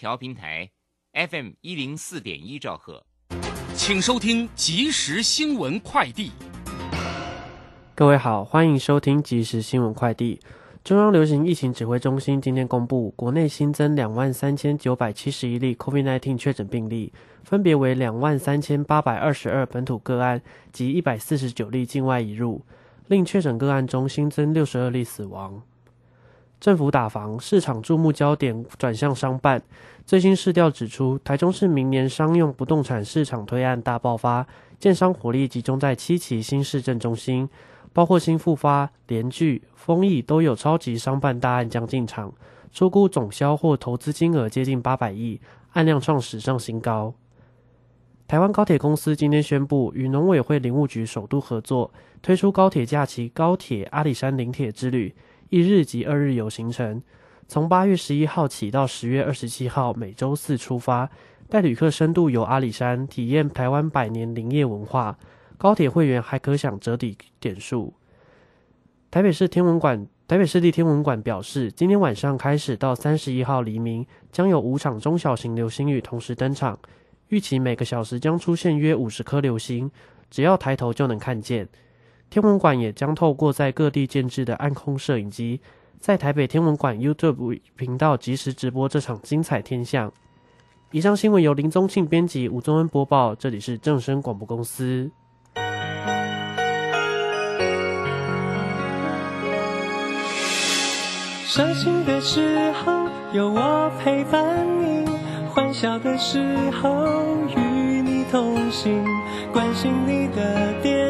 调频台 FM 一零四点一兆赫，请收听即时新闻快递。各位好，欢迎收听即时新闻快递。中央流行疫情指挥中心今天公布，国内新增两万三千九百七十一例 COVID-19 确诊病例，分别为两万三千八百二十二本土个案及一百四十九例境外移入，另确诊个案中新增六十二例死亡。政府打房，市场注目焦点转向商办。最新市调指出，台中市明年商用不动产市场推案大爆发，建商火力集中在七期新市镇中心。包括新复发、联聚、丰益都有超级商办大案将进场，出估总销或投资金额接近八百亿，案量创史上新高。台湾高铁公司今天宣布，与农委会林务局首度合作，推出高铁假期高铁阿里山林铁之旅，一日及二日游行程，从八月十一号起到十月二十七号，每周四出发，带旅客深度游阿里山，体验台湾百年林业文化。高铁会员还可享折抵点数。台北市天文馆、台北市立天文馆表示，今天晚上开始到三十一号黎明，将有五场中小型流星雨同时登场，预期每个小时将出现约五十颗流星，只要抬头就能看见。天文馆也将透过在各地建制的暗空摄影机，在台北天文馆 YouTube 频道及时直播这场精彩天象。以上新闻由林宗庆编辑，吴宗恩播报，这里是正声广播公司。伤心的时候有我陪伴你，欢笑的时候与你同行，关心你的点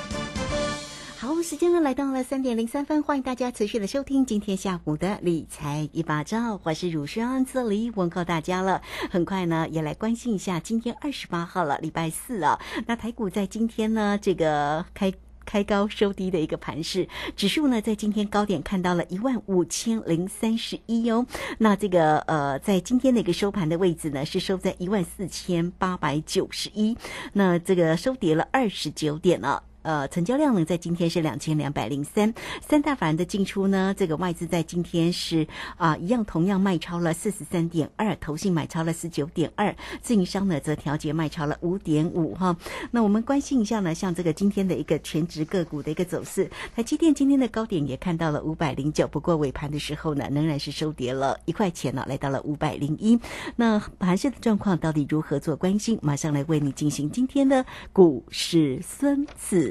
好，时间呢来到了三点零三分，欢迎大家持续的收听今天下午的理财一把照，我是乳霜这里问候大家了。很快呢，也来关心一下今天二十八号了，礼拜四啊。那台股在今天呢，这个开开高收低的一个盘势，指数呢在今天高点看到了一万五千零三十一哦。那这个呃，在今天的一个收盘的位置呢，是收在一万四千八百九十一，那这个收跌了二十九点了。呃，成交量呢，在今天是两千两百零三。三大法人的进出呢，这个外资在今天是啊，一样同样卖超了四十三点二，投信买超了十九点二，自营商呢则调节卖超了五点五哈。那我们关心一下呢，像这个今天的一个全职个股的一个走势，台积电今天的高点也看到了五百零九，不过尾盘的时候呢，仍然是收跌了一块钱呢，来到了五百零一。那盘市的状况到底如何做关心？马上来为你进行今天的股市孙子。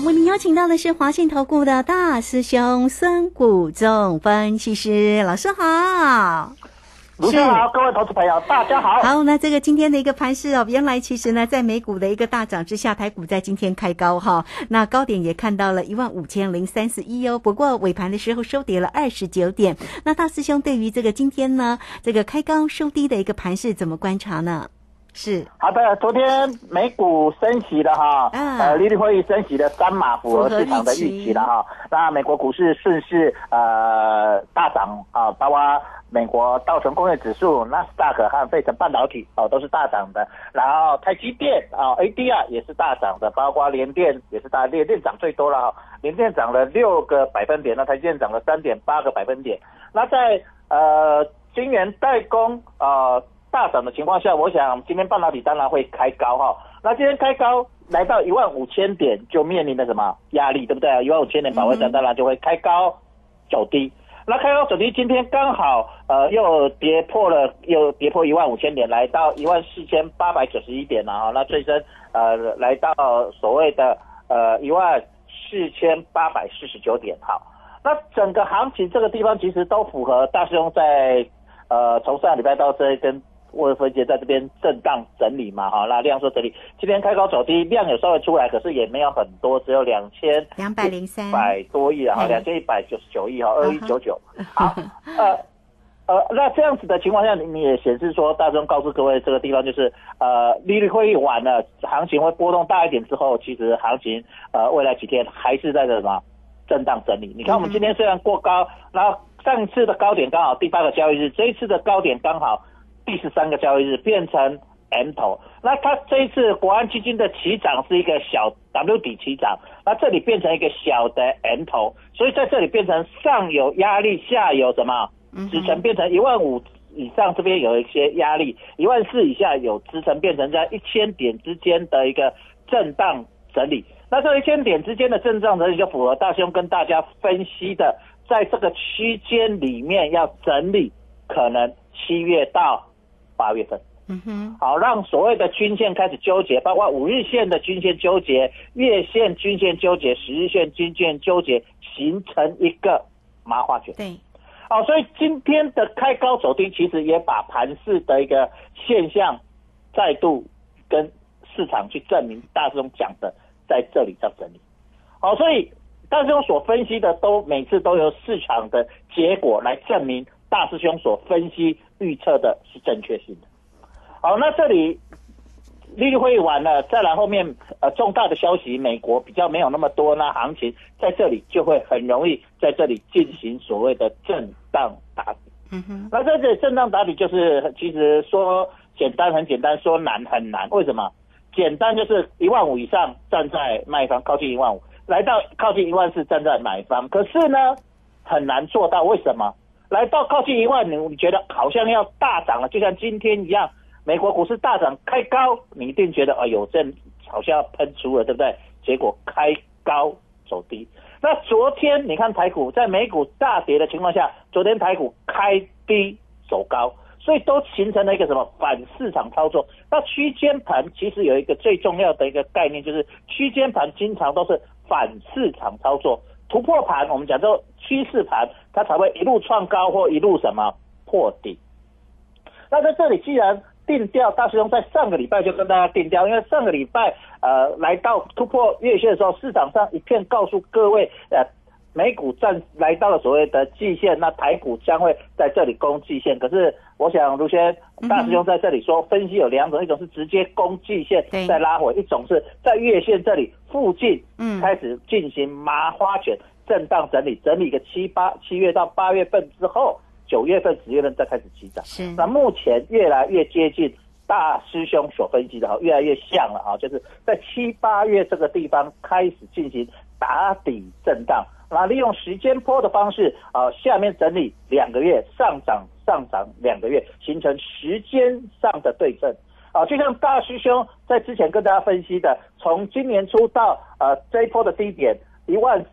好，为您邀请到的是华信投顾的大师兄孙谷仲分析师老师好。卢生好，各位投资朋友，大家好。好，那这个今天的一个盘势哦，原来其实呢，在美股的一个大涨之下，台股在今天开高哈，那高点也看到了一万五千零三十一哦。不过尾盘的时候收跌了二十九点。那大师兄对于这个今天呢，这个开高收低的一个盘势怎么观察呢？是好的，昨天美股升息了哈，呃，利率会议升息的三码符合市场的预期了哈。那美国股市顺势呃大涨啊，包括美国道琼工业指数、纳斯达克和费城半导体哦都是大涨的。然后台积电啊，ADR 也是大涨的，包括联电也是大联电涨最多了哈，联电涨了六个百分点，那台积电涨了三点八个百分点。那在呃晶圆代工啊。大涨的情况下，我想今天半导体当然会开高哈。那今天开高来到一万五千点，就面临了什么压力，对不对啊？一万五千点保卫战当然就会开高走低。那开高走低，今天刚好呃又跌破了，又跌破一万五千点，来到一万四千八百九十一点了哈。那最深呃来到所谓的呃一万四千八百四十九点哈。那整个行情这个地方其实都符合大师兄在呃从上礼拜到这一根。沃分节在这边震荡整理嘛，哈，那量缩整理，今天开高走低，量有稍微出来，可是也没有很多，只有两千两百零三百多亿啊，两千一百九十九亿哈，二一九九。好，呃呃，那这样子的情况下，你你也显示说，大众告诉各位这个地方就是呃，利率会议完了，行情会波动大一点之后，其实行情呃未来几天还是在这什么震荡整理。你看我们今天虽然过高，然后上次的高点刚好第八个交易日，这一次的高点刚好。第十三个交易日变成 M 头，那它这一次国安基金的起涨是一个小 W 底起涨，那这里变成一个小的 M 头，所以在这里变成上有压力，下有什么？支撑，变成一万五以上这边有一些压力，一万四以下有支撑，变成在一千点之间的一个震荡整理。那这一千点之间的震荡整理就符合大兄跟大家分析的，在这个区间里面要整理，可能七月到。八月份，嗯哼，好，让所谓的均线开始纠结，包括五日线的均线纠结、月线均线纠结、十日线均线纠结，形成一个麻花卷。对，好，所以今天的开高走低，其实也把盘市的一个现象再度跟市场去证明，大师兄讲的在这里在整理。好，所以大师兄所分析的都每次都由市场的结果来证明。大师兄所分析预测的是正确性的。好，那这里利率会完了，再来后面呃重大的消息，美国比较没有那么多，那行情在这里就会很容易在这里进行所谓的震荡打底。嗯哼。那这里震荡打底就是其实说简单很简单，说难很难。为什么？简单就是一万五以上站在卖方，靠近一万五，来到靠近一万四站在买方。可是呢，很难做到，为什么？来到靠近一万，你你觉得好像要大涨了，就像今天一样，美国股市大涨开高，你一定觉得哎呦，这好像要喷出了，对不对？结果开高走低。那昨天你看台股在美股大跌的情况下，昨天台股开低走高，所以都形成了一个什么反市场操作。那区间盘其实有一个最重要的一个概念，就是区间盘经常都是反市场操作。突破盘，我们讲做趋势盘，它才会一路创高或一路什么破底。那在这里，既然定调，大师兄在上个礼拜就跟大家定调，因为上个礼拜呃来到突破月线的时候，市场上一片告诉各位呃。美股站来到了所谓的季线，那台股将会在这里攻季线。可是，我想卢轩大师兄在这里说，分析有两种，一种是直接攻季线再拉回，一种是在月线这里附近嗯开始进行麻花卷震荡整理，整理个七八七月到八月份之后，九月份十月份再开始起涨。是，那目前越来越接近大师兄所分析的哈，越来越像了啊，就是在七八月这个地方开始进行打底震荡。那利用时间波的方式，啊，下面整理两个月上涨上涨两个月，形成时间上的对称，啊，就像大师兄在之前跟大家分析的，从今年初到呃这一波的低点一万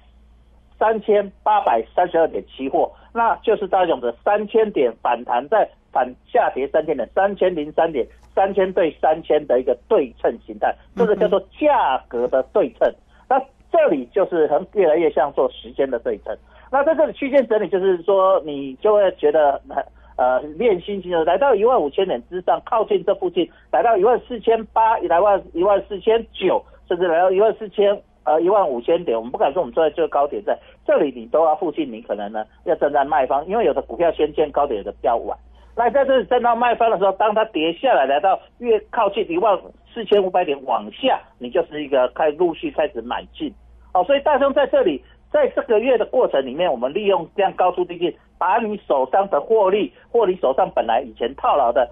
三千八百三十二点期货，那就是大勇的三千点反弹再反下跌三千点，三千零三点，三千对三千的一个对称形态，这个叫做价格的对称。那这里就是很越来越像做时间的对称。那在这里区间整理，就是说你就会觉得呃练心型的，来到一万五千点之上，靠近这附近，来到一万四千八，来万一万四千九，甚至来到一万四千呃一万五千点，我们不敢说我们坐在最高点，在这里你都要附近，你可能呢要站在卖方，因为有的股票先见高点，有的比较晚。那在这里站到卖方的时候，当它跌下来，来到越靠近一万四千五百点往下，你就是一个开陆续开始买进。哦，所以大兄在这里，在这个月的过程里面，我们利用这样高速低进，把你手上的获利或你手上本来以前套牢的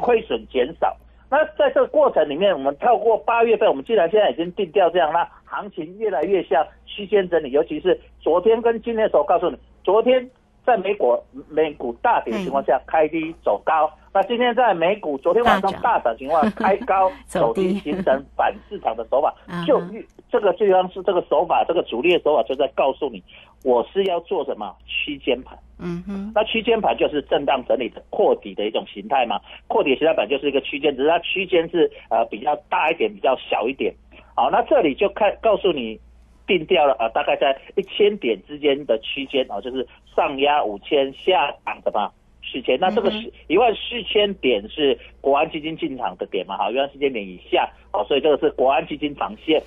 亏损减少。那在这个过程里面，我们跳过八月份，我们既然现在已经定调这样，那行情越来越像区间整理，尤其是昨天跟今天的时候，告诉你，昨天。在美股美股大跌的情况下，开低走高。那今天在美股昨天晚上大涨情况，开高 走低，形成反市场的手法。就这个地方是这个手法，这个主力的手法就在告诉你，我是要做什么区间盘。嗯哼。那区间盘就是震荡整理的扩底的一种形态嘛？扩底形态板就是一个区间，只是它区间是呃比较大一点，比较小一点。好，那这里就看告诉你。定掉了啊，大概在一千点之间的区间啊，就是上压五千，下档的嘛，四千。那这个是一万四千点是国安基金进场的点嘛，哈，一万四千点以下哦，所以这个是国安基金防线。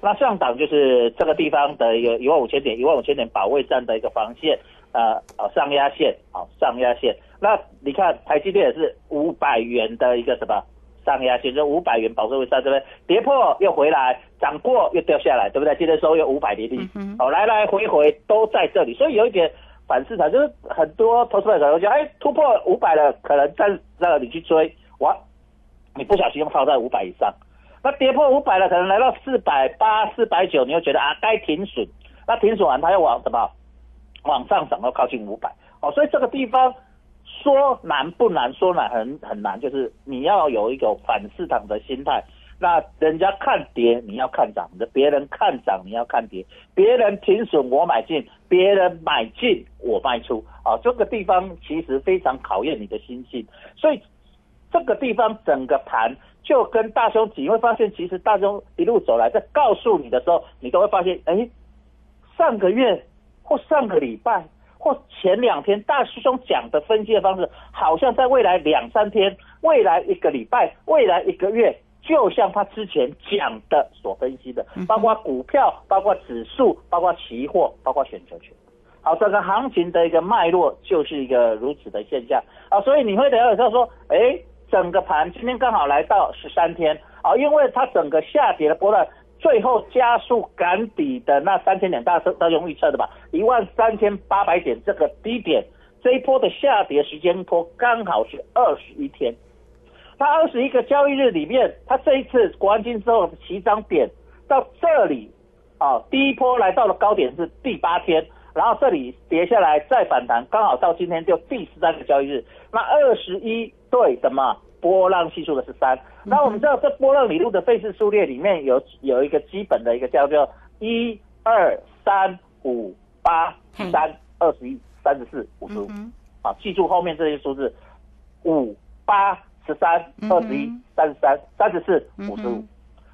那上档就是这个地方的一个一万五千点，一万五千点保卫战的一个防线，呃，哦，上压线，好，上压线。那你看台积电也是五百元的一个什么？上压线就五百元保证位上这边跌破又回来，涨过又掉下来，对不对？今天收又五百跌停，哦，来来回回都在这里，所以有一点反市场，就是很多投资者可能讲，哎，突破五百了，可能在让你去追，哇，你不小心又套在五百以上，那跌破五百了，可能来到四百八、四百九，你又觉得啊该停损，那停损完它又往什么往上涨，到靠近五百，哦，所以这个地方。说难不难，说难很很难，就是你要有一个反市场的心态。那人家看跌，你要看涨；的别人看涨，你要看跌。别人停损我买进，别人买进我卖出。啊，这个地方其实非常考验你的心性。所以这个地方整个盘就跟大兄，你会发现，其实大兄一路走来，在告诉你的时候，你都会发现，哎，上个月或上个礼拜。或前两天大师兄讲的分析的方式，好像在未来两三天、未来一个礼拜、未来一个月，就像他之前讲的所分析的，包括股票、包括指数、包括期货、包括选择权。好，整个行情的一个脉络就是一个如此的现象啊，所以你会了解到说，哎，整个盘今天刚好来到十三天啊，因为它整个下跌的波段。最后加速赶底的那三千点，大是大用预测的吧？一万三千八百点这个低点，这一波的下跌时间波刚好是二十一天。它二十一个交易日里面，它这一次国安金之后起涨点到这里啊，第一波来到了高点是第八天，然后这里跌下来再反弹，刚好到今天就第十三个交易日。那二十一对什么？波浪系数的是三，那我们知道这波浪理论的费氏数列里面有有一个基本的一个叫做一二三五八三二十一三十四五十五，啊，记住后面这些数字，五八十三二十一三十三三十四五十五，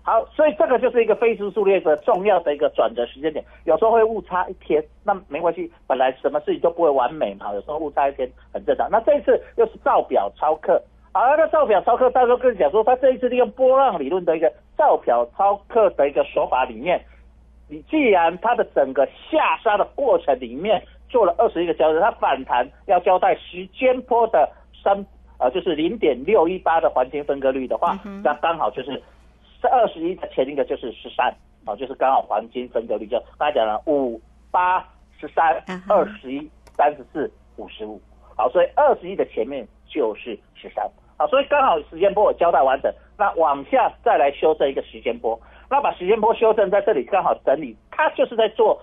好，所以这个就是一个费氏数列的重要的一个转折时间点，有时候会误差一天，那没关系，本来什么事情都不会完美嘛，有时候误差一天很正常。那这一次又是造表超课。而那造表超课，大哥跟你讲说，他这一次利用波浪理论的一个造表超课的一个手法里面，你既然它的整个下杀的过程里面做了二十一个交易日，它反弹要交代时间波的三呃就是零点六一八的黄金分割率的话，那刚好就是这二十一的前一个就是十三啊，就是刚好黄金分割率就刚才讲了五八十三二十一三十四五十五，好，所以二十一的前面就是十三。好，所以刚好时间波我交代完整，那往下再来修正一个时间波，那把时间波修正在这里刚好整理，它就是在做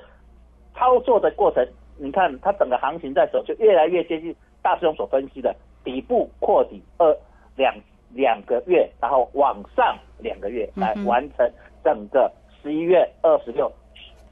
操作的过程。你看它整个行情在走，就越来越接近大师兄所分析的底部扩底二两两个月，然后往上两个月来完成整个十一月二十六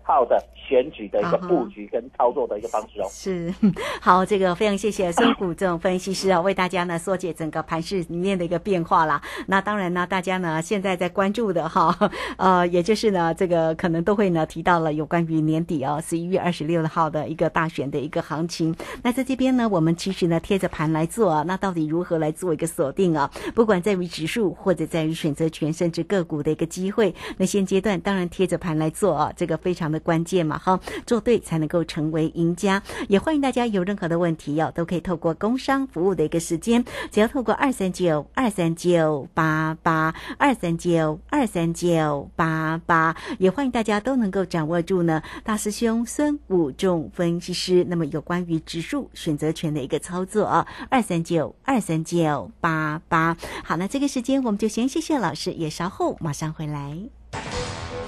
号的选举的一个布局跟操作的一个方式哦。是，好，这个非常谢谢孙谷仲分析师啊，为大家呢缩解整个盘市里面的一个变化啦。那当然呢，大家呢现在在关注的哈，呃，也就是呢，这个可能都会呢提到了有关于年底哦，十一月二十六号的一个大选的一个行情。那在这边呢，我们其实呢贴着盘来做啊，那到底如何来做一个锁定啊？不管在于指数或者在于选择权，甚至个股的一个机会，那现阶段当然贴着盘来做啊，这个非常的关键嘛哈，做对才能够成为赢家。也欢迎大家有任何的问题哦，都可以透过工商服务的一个时间，只要透过二三九二三九八八二三九二三九八八，也欢迎大家都能够掌握住呢大师兄孙武仲分析师那么有关于指数选择权的一个操作啊，二三九二三九八八。好，那这个时间我们就先谢谢老师，也稍后马上回来。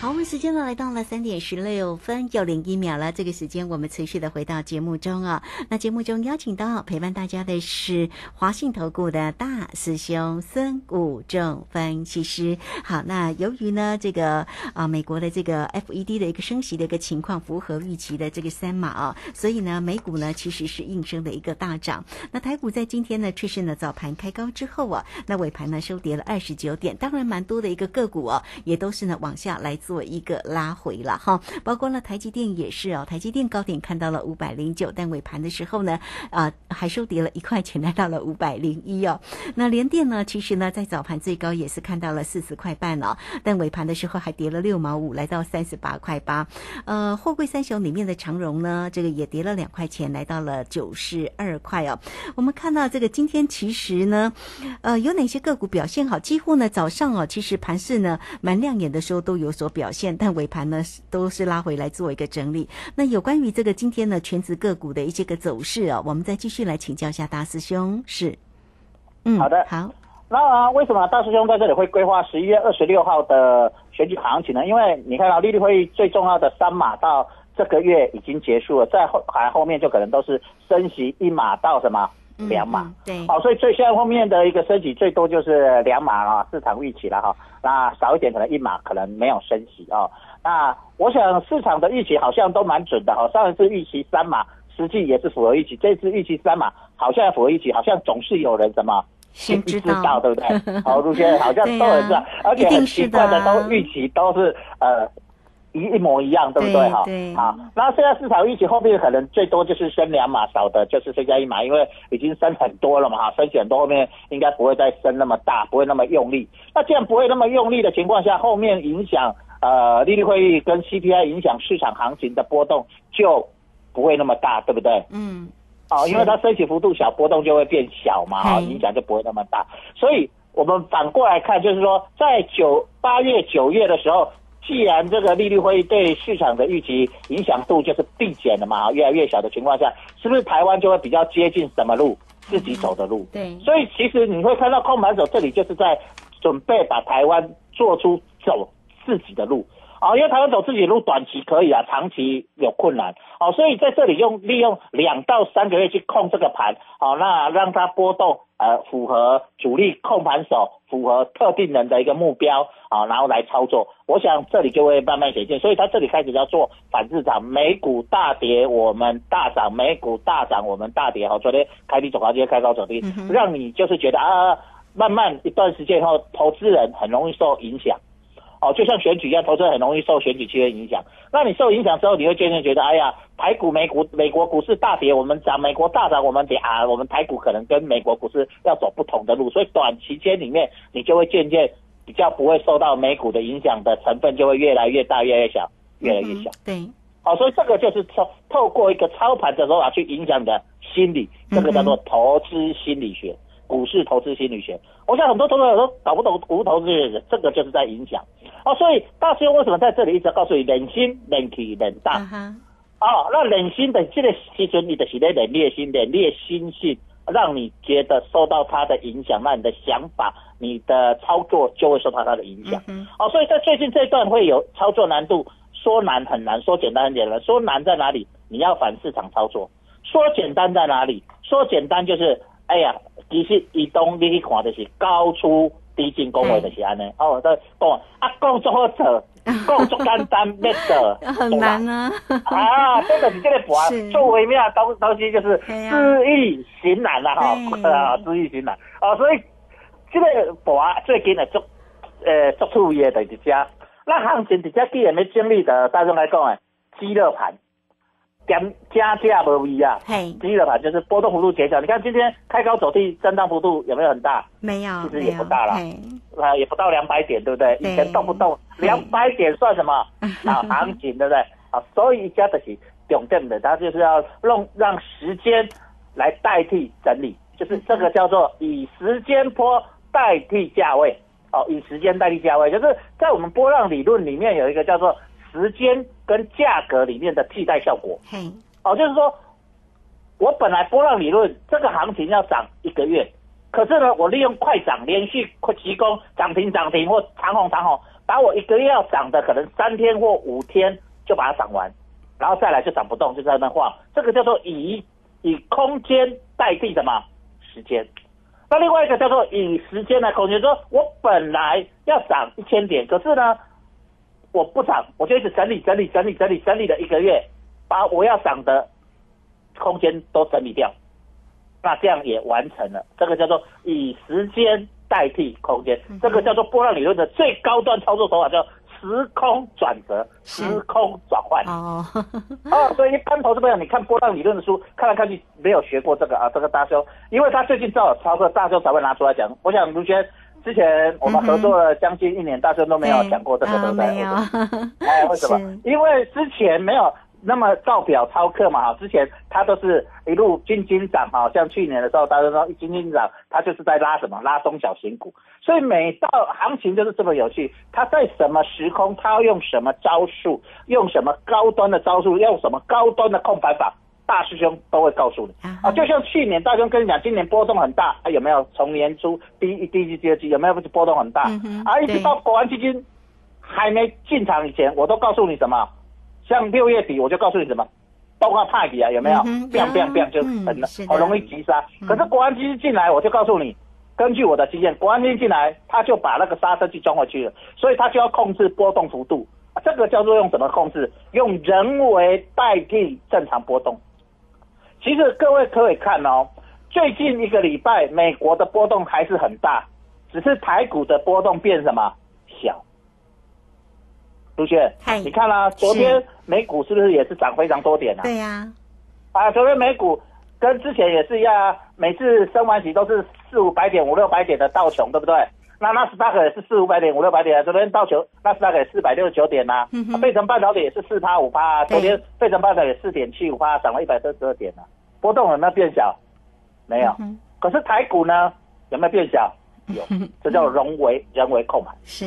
好，我们时间呢来到了三点十六分又零一秒了。这个时间我们持续的回到节目中啊。那节目中邀请到陪伴大家的是华信投顾的大师兄孙谷正分析师。好，那由于呢这个啊美国的这个 FED 的一个升息的一个情况符合预期的这个三码啊，所以呢美股呢其实是应声的一个大涨。那台股在今天呢却是呢早盘开高之后啊，那尾盘呢收跌了二十九点，当然蛮多的一个个股哦也都是呢往下来做一个拉回了哈，包括了台积电也是哦，台积电高点看到了五百零九，但尾盘的时候呢，啊、还收跌了一块钱，来到了五百零一哦。那联电呢，其实呢在早盘最高也是看到了四十块半哦，但尾盘的时候还跌了六毛五，来到三十八块八。呃，货柜三雄里面的长荣呢，这个也跌了两块钱，来到了九十二块哦。我们看到这个今天其实呢，呃，有哪些个股表现好？几乎呢早上哦，其实盘势呢蛮亮眼的时候都有所表现，但尾盘呢都是拉回来做一个整理。那有关于这个今天呢全职个股的一些个走势啊、我们再继续来请教一下大师兄。是，嗯，好的好，那、啊、为什么大师兄在这里会规划十一月二十六号的选举行情呢？因为你看到利率会议最重要的三码到这个月已经结束了，在后还后面就可能都是升息一码到什么嗯两码。嗯对，好、所以最现在后面的一个升息最多就是两码啊，市场预期了哈。那少一点可能一码可能没有升息哦。那我想市场的预期好像都蛮准的哈、上一次预期三码，实际也是符合预期，这次预期三码好像符合预期，好像总是有人什么。先知道知道，对不对？好，陆先生好像都很知道，而且很奇怪的都预期都是呃一一模一样，对不对？哈，对好，然后现在市场预期后面可能最多就是升两码，少的就是升加一码，因为已经升很多了嘛，哈，升息很多，后面应该不会再升那么大，不会那么用力。那既然不会那么用力的情况下，后面影响呃利率会议跟 CPI 影响市场行情的波动就不会那么大，对不对？嗯，哦，因为它升起幅度小，波动就会变小嘛，哈、嘿影响就不会那么大。所以我们反过来看，就是说，在九八月、九月的时候，既然这个利率会议对市场的预期影响度就是递减了嘛，越来越小的情况下，是不是台湾就会比较接近什么路？自己走的路。对，所以其实你会看到控盘手这里就是在准备把台湾做出走自己的路啊，因为台湾走自己的路短期可以啊，长期有困难哦，所以在这里用利用两到三个月去控这个盘，好、那让它波动呃符合主力控盘手，符合特定人的一个目标啊，然后来操作，我想这里就会慢慢显现，所以它这里开始要做反市场，美股大跌我们大涨，美股大涨我们大跌，好，昨天开低走高，今天开高走低，嗯让你就是觉得啊，慢慢一段时间以后，投资人很容易受影响。哦，就像选举一样，投资人很容易受选举气氛影响。那你受影响之后，你会渐渐觉得，哎呀，台股、美股、美国股市大跌，我们涨；美国大涨，我们跌啊。我们台股可能跟美国股市要走不同的路，所以短期间里面，你就会渐渐比较不会受到美股的影响的成分就会越来越大，越来越小，越来越小。嗯对，好、所以这个就是透透过一个操盘的手法去影响你的心理，这个叫做投资心理学。股市投资心理学。我想很多投资者都搞不懂股市投资心理学，这个就是在影响。哦，所以大师兄为什么在这里一直告诉你冷心、冷气、冷大？啊哈，哦，那冷心的这个时阵，你的是在冷冽心、冷冽心性，让你觉得受到它的影响，那你的想法、你的操作就会受到它的影响。嗯哦，所以在最近这段会有操作难度，说难很难，说简单很简单。说难在哪里？你要反市场操作。说简单在哪里？说简单就是，哎呀，其实移动你去看的是高出低进，讲话就是安尼。哦，对讲啊，讲足好做，讲足简单要做，很难啊。啊，真的是这个博是。做微妙的东东西就是知易行难啦哈，啊，知易行难啊，所以这个盘最近的足呃足注意的就是这，那行情直接既然要经历的，大众来讲诶，鸡肋盘，减加价不一啊，嘿，鸡肋盘就是波动幅度减小。你看今天开高走低，震荡幅度有没有很大？没有，其实也不大啦嘿，啊，也不到两百点，对不对？以前动不动两百点算什么 啊？行情对不对？啊，所以家的是重点的，它就是要让让时间来代替整理，就是这个叫做以时间波代替价位。哦，以时间代替价位，就是在我们波浪理论里面有一个叫做时间跟价格里面的替代效果。嘿，哦，就是说，我本来波浪理论这个行情要涨一个月，可是呢，我利用快涨，连续提供涨停涨停或长红长红，把我一个月要涨的可能三天或五天就把它涨完，然后再来就涨不动，就在那晃，这个叫做以以空间代替什么时间。那另外一个叫做以时间来空间，说我本来要涨一千点，可是呢，我不涨，我就一直整理整理整理整理整理了一个月，把我要涨的空间都整理掉，那这样也完成了。这个叫做以时间代替空间，这个叫做波浪理论的最高端操作手法，叫时空转折、时空转换。哦，哦，所以一般投资朋友，你看波浪理论的书，看来看去没有学过这个啊，这个大修，因为他最近正好操作，大修才会拿出来讲。我想卢轩之前我们合作了将近一年，大家都没有讲过这个，对啊不对？没有，哎，为什么？因为之前没有那么照表操课嘛，哈，之前他都是一路金金涨，哈，像去年的时候，大家说金金涨，他就是在拉什么？拉中小型股。所以每到行情就是这么有趣，他在什么时空，他要用什么招数，用什么高端的招数，用什么高端的控盘法。大师兄都会告诉你啊啊，就像去年大师兄跟你讲，今年波动很大，啊、有没有？从年初第一第一季、第二季有没有波动很大？嗯啊，一直到国安基金还没进场以前，我都告诉你什么？像六月底我就告诉你什么？包括派比啊，有没有嗯哼？biang biang biang 就嗯很是的好容易急杀。嗯可是国安基金进来，我就告诉你，根据我的经验，国安基金进来，他就把那个刹车器装回去了，所以他就要控制波动幅度。啊这个叫做用什么控制？用人为代替正常波动。其实各位可以看哦，最近一个礼拜，美国的波动还是很大，只是台股的波动变什么小。朱雪，你看啦、昨天美股是不是也是涨非常多点啊？对呀，啊，昨天美股跟之前也是一样啊，每次升完息都是四五百点、五六百点的道琼，对不对？那纳斯达克也是四五百点、五六百点啊。昨天道琼纳斯达克也四百六十九点呐、嗯哼啊，费城半导体也是四趴五趴啊。昨天费城半导体四点七五趴，涨了一百三十二点啊。波动有没有变小？没有。嗯可是台股呢，有没有变小？有，这叫人为人为控盘。是，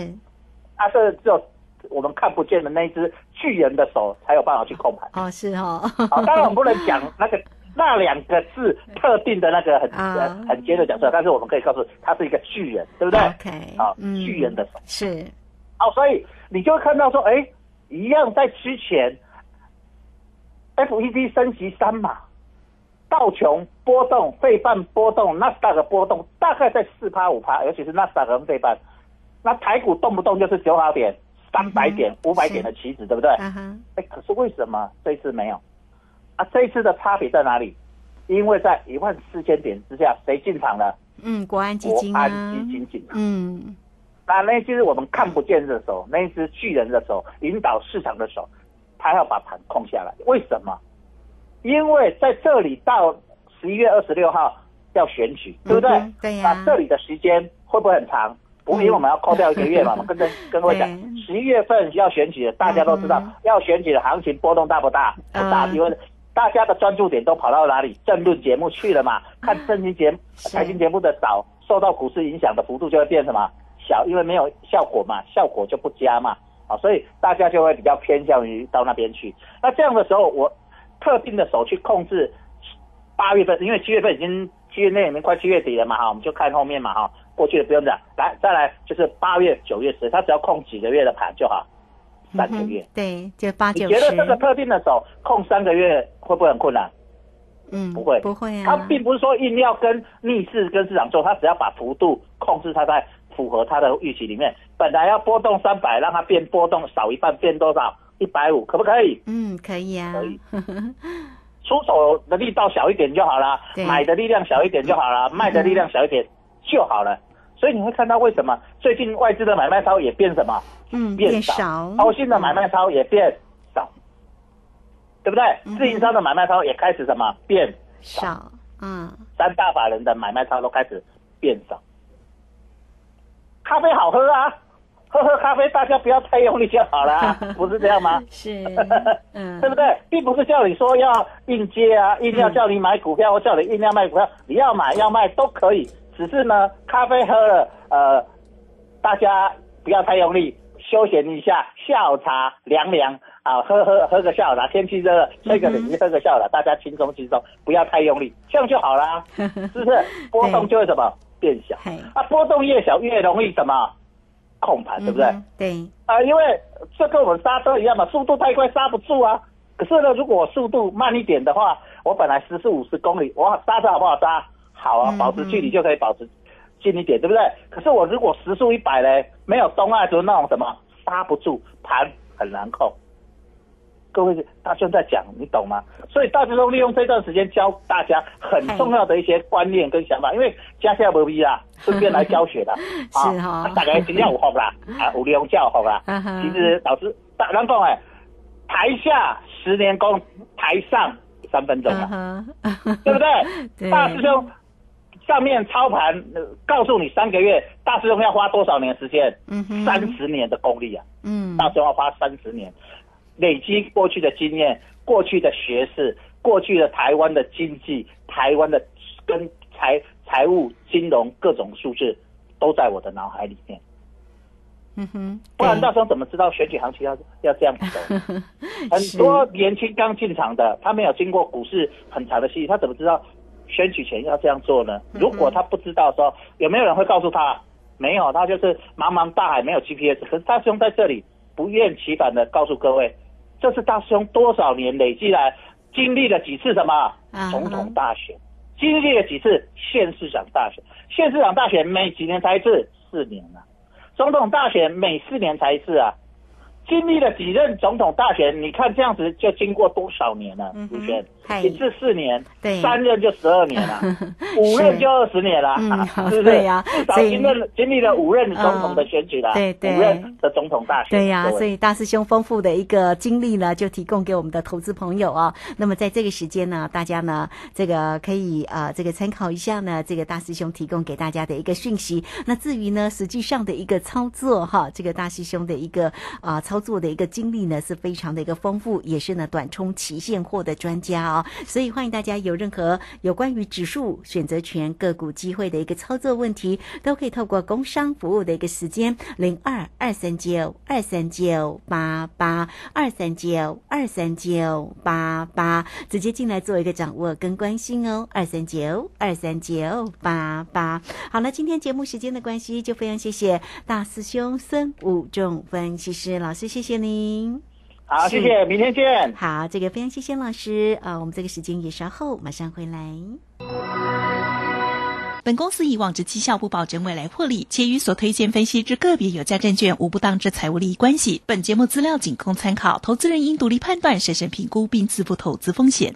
啊，是只有我们看不见的那一只巨人的手才有办法去控盘。哦，是哦，好，当然我们不能讲那个那两个字特定的那个很、很尖的讲出来，但是我们可以告诉他是一个巨人，对不对 OK，好，嗯巨人的手。是，好，所以你就会看到说，哎，一样在之前，FED 升级三码，道琼波动、费半波动、纳斯达克波动，大概在四趴五趴，尤其是纳斯达克跟费半。那台股动不动就是九好点、三百点、五百点的棋子，对不对？哎，可是为什么这一次没有？啊，这一次的差别在哪里？因为在一万四千点之下，谁进场了？嗯，国安基金啊，安基金进场。嗯，那那就是我们看不见的手，那一只巨人的手，引导市场的手，他要把盘控下来。为什么？因为在这里到十一月二十六号要选举，对不对？嗯对呀那这里的时间会不会很长？不会，因为我们要扣掉一个月嘛。我们跟跟跟各位讲，十一月份要选举的，大家都知道，嗯要选举的行情波动大不大？不大，嗯因为大家的专注点都跑到哪里？政论节目去了嘛？看政经节目、财经节目的少，受到股市影响的幅度就会变什么小，因为没有效果嘛，效果就不佳嘛，啊，所以大家就会比较偏向于到那边去。那这样的时候，我特定的手去控制八月份，因为七月份已经七月内已经快七月底了嘛，哈，我们就看后面嘛，哈，过去的不用讲，来再来就是八月、九月、十，他只要控几个月的盘就好，三个月。对，就八你九觉得这个，特定的手控三个月会不会很困难？嗯，不会不会啊。他，并不是说硬要跟逆势跟市场做，他只要把幅度控制它在符合他的预期里面。本来要波动三百，让它变波动少一半，变多少？一百五，可不可以？嗯，可以啊可以，出手的力道小一点就好了对，买的力量小一点就好了，卖的力量小一点就好了。所以你会看到为什么最近外资的买卖超也变什么？嗯，变变少，高新的买卖超也变少，对不对？嗯？自营商的买卖超也开始什么？变少，嗯，三大法人的买卖超都开始变少。咖啡好喝啊，喝喝咖啡，大家不要太用力就好了啊，不是这样吗？是，嗯，对不对？并不是叫你说要硬接啊，硬要叫你买股票，或叫你硬要卖股票，你要买要卖都可以。只是呢，咖啡喝了，呃，大家不要太用力，休闲一下，下午茶凉凉啊，喝喝喝个下午茶，天气热了，吹个冷气，喝个下午茶，大家轻松轻松，不要太用力，这样就好啦，是不是？波动就会什么变小，啊，波动越小越容易什么控盘，对不对？嗯对，啊，因为这跟我们刹车一样嘛，速度太快刹不住啊。可是呢，如果我速度慢一点的话，我本来时速五十公里，我刹车好不好刹？好啊嗯，保持距离就可以保持近一点，对不对？可是我如果时速一百嘞，没有东爱族那种什么刹不住，盘很难控。各位大兄在讲，你懂吗？所以大师兄利用这段时间教大家很重要的一些观念跟想法，因为家下无逼啦，顺便来教学的 啊是哈大概今天有好啦，啊，有利用教好啦。其实老师，大咱讲哎，台下十年功，台上三分钟啊，对不对？对大师兄上面操盘、呃告诉你三个月，大师兄要花多少年时间？嗯哼三十年的功力啊！嗯，大师兄要花三十年，累积过去的经验、过去的学识、过去的台湾的经济、台湾的跟财财务、金融各种数字，都在我的脑海里面。嗯哼，不然对大师兄怎么知道选举行情要要这样走？很多年轻刚进场的，他没有经过股市很长的洗礼，他怎么知道选举前要这样做呢？嗯如果他不知道的时候，有没有人会告诉他？没有，他就是茫茫大海没有 GPS。可是大师兄在这里不厌其烦的告诉各位，这是大师兄多少年累积来经历了几次什么啊总统大选，经历了几次县市长大选，县市长大选每几年才一次，四年了、总统大选每四年才一次啊，经历了几任总统大选，你看这样子就经过多少年了嗯，哼卢轩嗨，一次四年，对三任就十二年了，五任就二十年了，是不是？对呀至少经历经历了五任总统的选举了，嗯对对五任的总统大选，对呀、所以大师兄丰富的一个经历呢，就提供给我们的投资朋友啊。那么在这个时间呢，大家呢，这个可以呃，这个参考一下呢，这个大师兄提供给大家的一个讯息。那至于呢，实际上的一个操作哈，这个大师兄的一个啊、操操作的一个经历呢，是非常的一个丰富，也是呢短冲期现货的专家哦。所以欢迎大家有任何有关于指数选择权个股机会的一个操作问题，都可以透过工商服务的一个时间零二二三九二三九八八二三九二三九八八，直接进来做一个掌握跟关心哦，二三九二三九八八。好了，今天节目时间的关系，就非常谢谢大师兄孙武仲分析师老师，谢谢您。好，谢谢，明天见。好，这个非常谢谢老师啊、呃我们这个时间也稍后马上回来。本公司以往之绩效不保证未来获利，且与所推荐分析之个别有价证券无不当之财务利益关系。本节目资料仅供参考，投资人应独立判断、审慎评估并自负投资风险。